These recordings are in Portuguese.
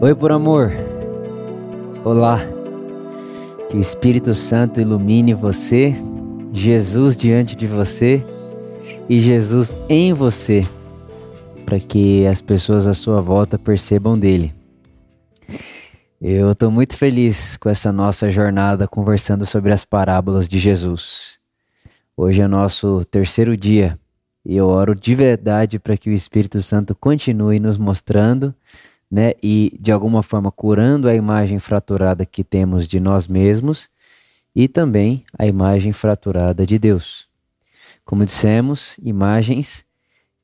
Oi, por amor. Olá. Que o Espírito Santo ilumine você, Jesus diante de você e Jesus em você, para que as pessoas à sua volta percebam dele. Eu estou muito feliz com essa nossa jornada conversando sobre as parábolas de Jesus. Hoje é nosso terceiro dia e eu oro de verdade para que o Espírito Santo continue nos mostrando né? E de alguma forma curando a imagem fraturada que temos de nós mesmos e também a imagem fraturada de Deus. Como dissemos, imagens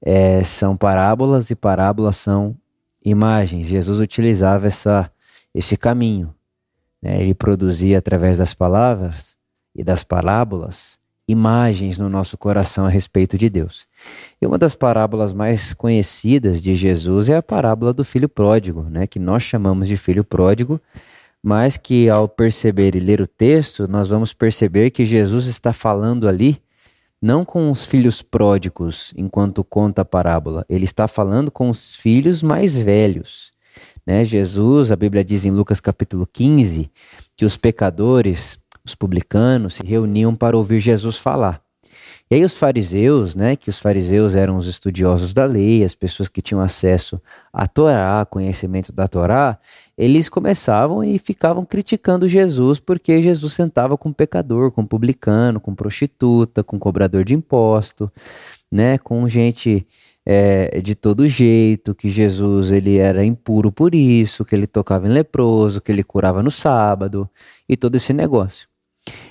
é, são parábolas e parábolas são imagens. Jesus utilizava essa, esse caminho. Né? Ele produzia através das palavras e das parábolas imagens no nosso coração a respeito de Deus. E uma das parábolas mais conhecidas de Jesus é a parábola do filho pródigo, né, que nós chamamos de filho pródigo, mas que ao perceber e ler o texto, nós vamos perceber que Jesus está falando ali não com os filhos pródigos enquanto conta a parábola, ele está falando com os filhos mais velhos. Né? Jesus, a Bíblia diz em Lucas capítulo 15, que os pecadores os publicanos se reuniam para ouvir Jesus falar. E aí os fariseus, né, que os fariseus eram os estudiosos da lei, as pessoas que tinham acesso à Torá, conhecimento da Torá, eles começavam e ficavam criticando Jesus porque Jesus sentava com pecador, com publicano, com prostituta, com cobrador de imposto, né, com gente é, de todo jeito, que Jesus ele era impuro por isso, que ele tocava em leproso, que ele curava no sábado e todo esse negócio.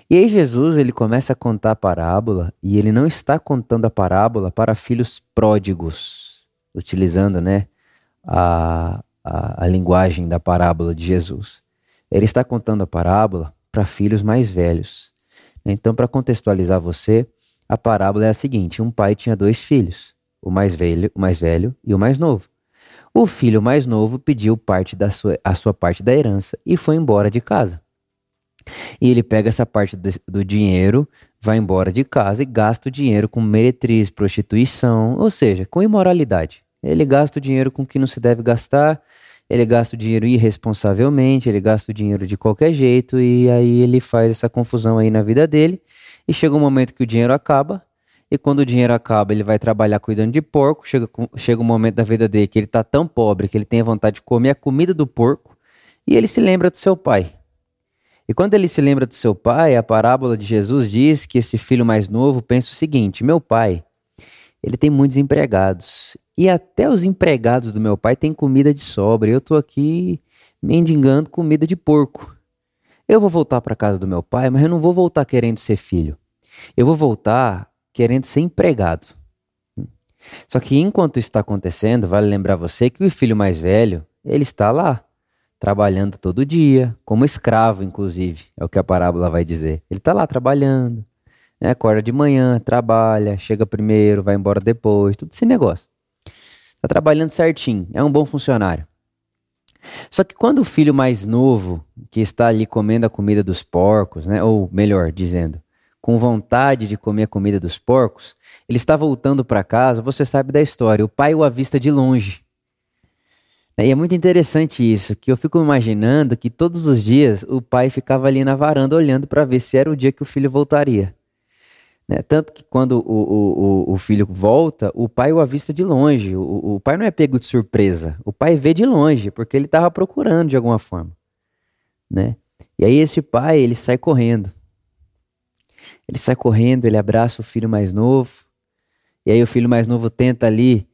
E aí Jesus ele começa a contar a parábola e ele não está contando a parábola para filhos pródigos, utilizando né, a, a, a linguagem da parábola de Jesus. Ele está contando a parábola para filhos mais velhos. Então, para contextualizar você, a parábola é a seguinte: um pai tinha dois filhos, o mais velho, o mais velho e o mais novo. O filho mais novo pediu parte da sua, a sua parte da herança e foi embora de casa. E ele pega essa parte do, do, dinheiro, vai embora de casa e gasta o dinheiro com meretriz, prostituição, ou seja, com imoralidade. Ele gasta o dinheiro com o que não se deve gastar, ele gasta o dinheiro irresponsavelmente, ele gasta o dinheiro de qualquer jeito e aí ele faz essa confusão aí na vida dele. E chega um momento que o dinheiro acaba, e quando o dinheiro acaba, ele vai trabalhar cuidando de porco. Chega, chega um momento da vida dele que ele está tão pobre que ele tem a vontade de comer a comida do porco, e ele se lembra do seu pai. E quando ele se lembra do seu pai, a parábola de Jesus diz que esse filho mais novo pensa o seguinte: meu pai, ele tem muitos empregados. E até os empregados do meu pai têm comida de sobra. Eu estou aqui mendigando comida de porco. Eu vou voltar para casa do meu pai, mas eu não vou voltar querendo ser filho. Eu vou voltar querendo ser empregado. Só que enquanto isso está acontecendo, vale lembrar você que o filho mais velho, ele está lá, trabalhando todo dia, como escravo, inclusive, é o que a parábola vai dizer. Ele está lá trabalhando, né? acorda de manhã, trabalha, chega primeiro, vai embora depois, tudo esse negócio. Está trabalhando certinho, é um bom funcionário. Só que quando o filho mais novo, que está ali comendo a comida dos porcos, né? ou melhor dizendo, com vontade de comer a comida dos porcos, ele está voltando para casa, você sabe da história, o pai o avista de longe. E é muito interessante isso, que eu fico imaginando que todos os dias o pai ficava ali na varanda olhando para ver se era o dia que o filho voltaria. Né? Tanto que quando o, o, o, filho volta, o pai o avista de longe. O, o pai não é pego de surpresa. O pai vê de longe, porque ele estava procurando de alguma forma. Né? E aí esse pai, ele sai correndo. Ele sai correndo, ele abraça o filho mais novo. E aí o filho mais novo tenta ali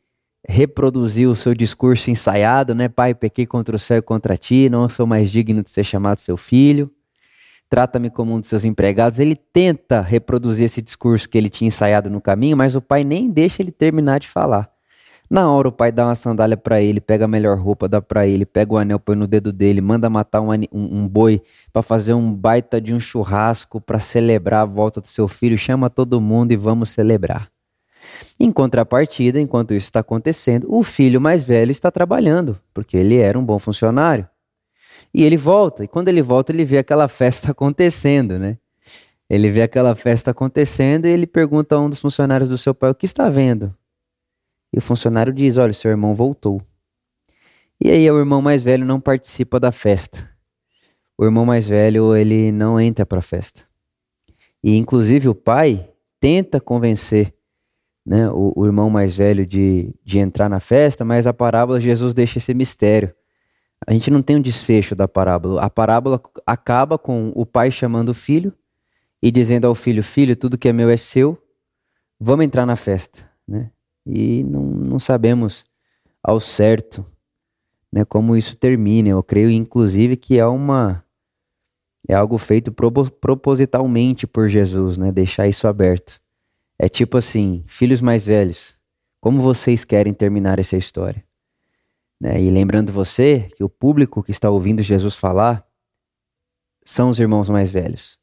reproduzir o seu discurso ensaiado, né? Pai, pequei contra o céu e contra ti, não sou mais digno de ser chamado seu filho. Trata-me como um de seus empregados. Ele tenta reproduzir esse discurso que ele tinha ensaiado no caminho, mas o pai nem deixa ele terminar de falar. Na hora o pai dá uma sandália para ele, pega a melhor roupa, dá para ele, pega o anel, põe no dedo dele, manda matar um, um, um boi para fazer um baita de um churrasco para celebrar a volta do seu filho, chama todo mundo e vamos celebrar. Em contrapartida, enquanto isso está acontecendo, o filho mais velho está trabalhando, porque ele era um bom funcionário. E ele volta, e quando ele volta, ele vê aquela festa acontecendo, né? Ele vê aquela festa acontecendo e ele pergunta a um dos funcionários do seu pai: O que está vendo? E o funcionário diz: Olha, seu irmão voltou. E aí o irmão mais velho não participa da festa. O irmão mais velho ele não entra para a festa. E inclusive o pai tenta convencer né, o, o, irmão mais velho de, de entrar na festa, mas a parábola Jesus deixa esse mistério. A gente não tem um desfecho da parábola. A parábola acaba com o pai chamando o filho e dizendo ao filho: Filho, tudo que é meu é seu, vamos entrar na festa. Né? E não, não sabemos ao certo né, como isso termina. Eu creio, inclusive, que é uma. É algo feito propositalmente por Jesus, né? Deixar isso aberto. É tipo assim, filhos mais velhos, como vocês querem terminar essa história? Né? E lembrando você que o público que está ouvindo Jesus falar são os irmãos mais velhos.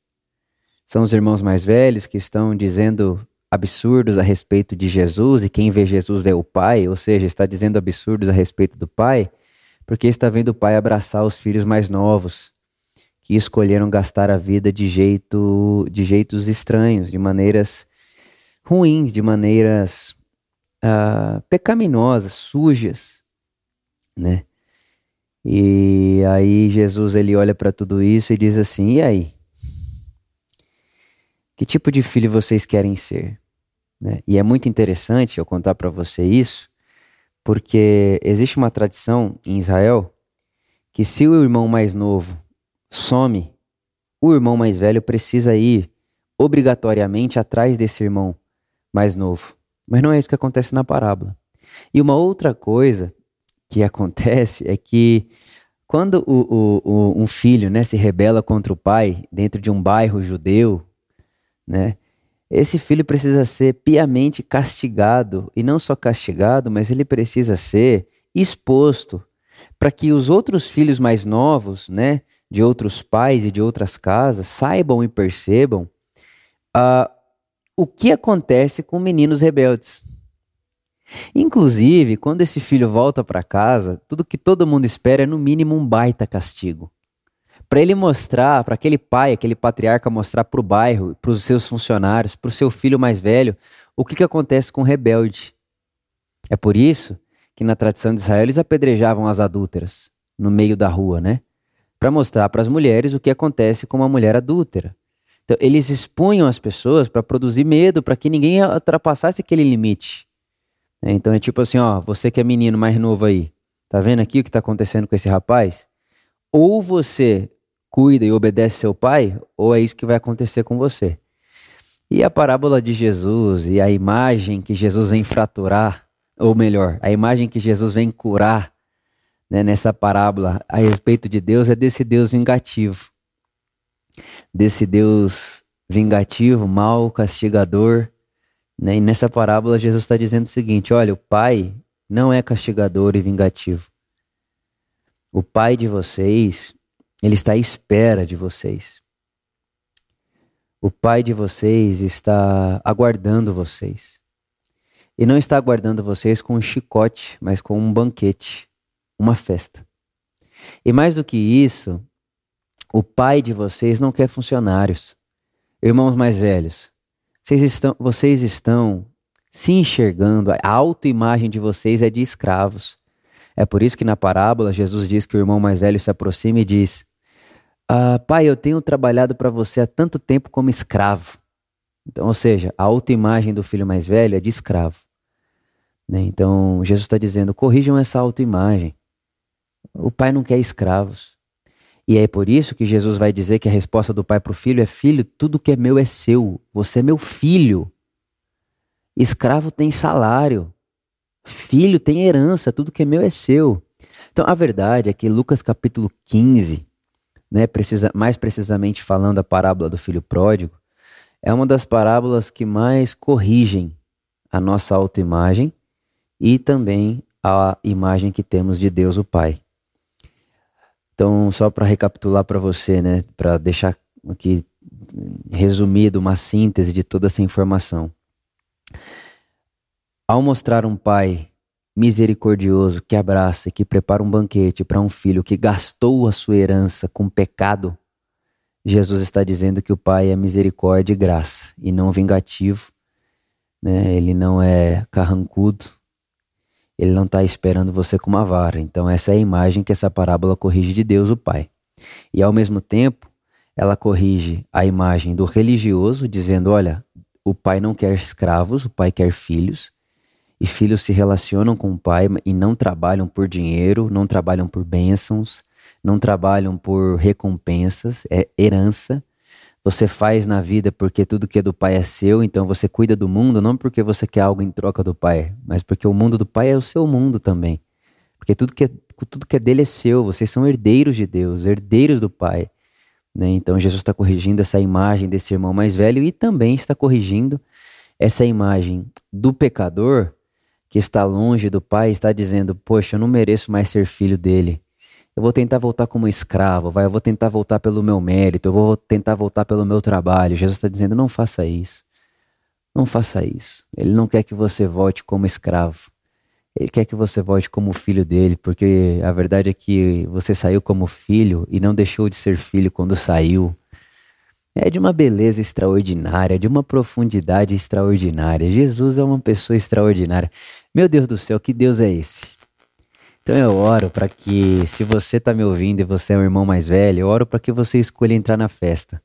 São os irmãos mais velhos que estão dizendo absurdos a respeito de Jesus e quem vê Jesus vê o Pai, ou seja, está dizendo absurdos a respeito do Pai, porque está vendo o Pai abraçar os filhos mais novos que escolheram gastar a vida de jeito de jeitos estranhos, de maneiras ruins, de maneiras uh, pecaminosas, sujas, né? E aí Jesus ele olha para tudo isso e diz assim: e aí? Que tipo de filho vocês querem ser? Né? E é muito interessante eu contar para você isso, porque existe uma tradição em Israel que se o irmão mais novo some, o irmão mais velho precisa ir obrigatoriamente atrás desse irmão mais novo. Mas não é isso que acontece na parábola. E uma outra coisa que acontece é que quando o, o, o, um filho né, se rebela contra o pai dentro de um bairro judeu, né, esse filho precisa ser piamente castigado. E não só castigado, mas ele precisa ser exposto para que os outros filhos mais novos, né, de outros pais e de outras casas, saibam e percebam uh, o que acontece com meninos rebeldes. Inclusive, quando esse filho volta para casa, tudo que todo mundo espera é no mínimo um baita castigo. Para ele mostrar, para aquele pai, aquele patriarca mostrar para o bairro, para os seus funcionários, para o seu filho mais velho, o que, que acontece com o rebelde. É por isso que na tradição de Israel eles apedrejavam as adúlteras no meio da rua, né? Para mostrar para as mulheres o que acontece com uma mulher adúltera. Então, eles expunham as pessoas para produzir medo, para que ninguém ultrapassasse aquele limite. É, então é tipo assim, ó, você que é menino mais novo aí, tá vendo aqui o que está acontecendo com esse rapaz? Ou você cuida e obedece seu pai, ou é isso que vai acontecer com você. E a parábola de Jesus e a imagem que Jesus vem fraturar, ou melhor, a imagem que Jesus vem curar né, nessa parábola a respeito de Deus é desse Deus vingativo desse Deus vingativo, mau, castigador. Né? E nessa parábola, Jesus está dizendo o seguinte: olha, o Pai não é castigador e vingativo. O Pai de vocês, ele está à espera de vocês. O Pai de vocês está aguardando vocês. E não está aguardando vocês com um chicote, mas com um banquete, uma festa. E mais do que isso, o pai de vocês não quer funcionários. Irmãos mais velhos, vocês estão, vocês estão se enxergando, a autoimagem de vocês é de escravos. É por isso que na parábola Jesus diz que o irmão mais velho se aproxima e diz: ah, Pai, eu tenho trabalhado para você há tanto tempo como escravo. Então, ou seja, a autoimagem do filho mais velho é de escravo. Né? Então, Jesus está dizendo: corrijam essa autoimagem. O pai não quer escravos. E é por isso que Jesus vai dizer que a resposta do pai para o filho é: Filho, tudo que é meu é seu. Você é meu filho. Escravo tem salário. Filho tem herança. Tudo que é meu é seu. Então a verdade é que Lucas capítulo 15, né, precisa, mais precisamente falando a parábola do filho pródigo, é uma das parábolas que mais corrigem a nossa autoimagem e também a imagem que temos de Deus o Pai. Então, só para recapitular para você, né, para deixar aqui resumido uma síntese de toda essa informação. Ao mostrar um pai misericordioso que abraça, que prepara um banquete para um filho que gastou a sua herança com pecado, Jesus está dizendo que o pai é misericórdia e graça e não vingativo, né? Ele não é carrancudo, Ele não está esperando você com uma vara. Então, essa é a imagem que essa parábola corrige de Deus, o Pai. E ao mesmo tempo, ela corrige a imagem do religioso, dizendo: olha, o pai não quer escravos, o pai quer filhos. E filhos se relacionam com o pai e não trabalham por dinheiro, não trabalham por bênçãos, não trabalham por recompensas, é herança. Você faz na vida porque tudo que é do pai é seu, então você cuida do mundo não porque você quer algo em troca do pai, mas porque o mundo do pai é o seu mundo também. Porque tudo que é, tudo que é dele é seu, vocês são herdeiros de Deus, herdeiros do pai. Né? Então Jesus está corrigindo essa imagem desse irmão mais velho e também está corrigindo essa imagem do pecador que está longe do pai, está dizendo: Poxa, eu não mereço mais ser filho dele. Eu vou tentar voltar como escravo, vai, eu vou tentar voltar pelo meu mérito, eu vou tentar voltar pelo meu trabalho. Jesus está dizendo: não faça isso. Não faça isso. Ele não quer que você volte como escravo. Ele quer que você volte como filho dele, porque a verdade é que você saiu como filho e não deixou de ser filho quando saiu. É de uma beleza extraordinária, de uma profundidade extraordinária. Jesus é uma pessoa extraordinária. Meu Deus do céu, que Deus é esse? Então eu oro para que, se você está me ouvindo e você é um irmão mais velho, eu oro para que você escolha entrar na festa.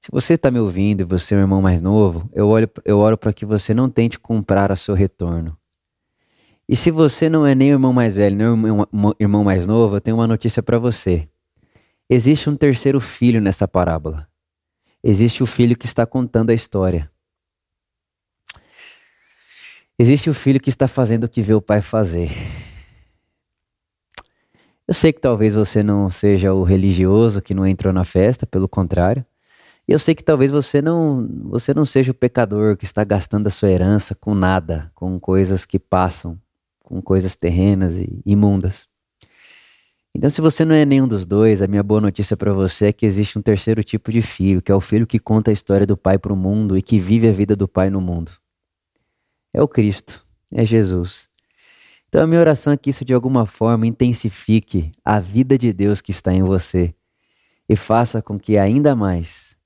Se você está me ouvindo e você é um irmão mais novo, eu, olho, eu oro para que você não tente comprar a seu retorno. E se você não é nem o irmão mais velho, nem o irmão mais novo, eu tenho uma notícia para você. Existe um terceiro filho nessa parábola. Existe o filho que está contando a história. Existe o filho que está fazendo o que vê o pai fazer. Eu sei que talvez você não seja o religioso que não entrou na festa, pelo contrário. E eu sei que talvez você não, você não seja o pecador que está gastando a sua herança com nada, com coisas que passam, com coisas terrenas e imundas. Então, se você não é nenhum dos dois, a minha boa notícia para você é que existe um terceiro tipo de filho, que é o filho que conta a história do pai para o mundo e que vive a vida do pai no mundo. É o Cristo, é Jesus. Então a minha oração é que isso de alguma forma intensifique a vida de Deus que está em você e faça com que ainda mais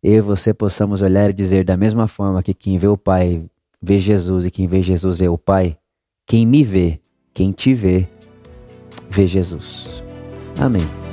eu e você possamos olhar e dizer da mesma forma que quem vê o Pai vê Jesus e quem vê Jesus vê o Pai, quem me vê, quem te vê, vê Jesus. Amém.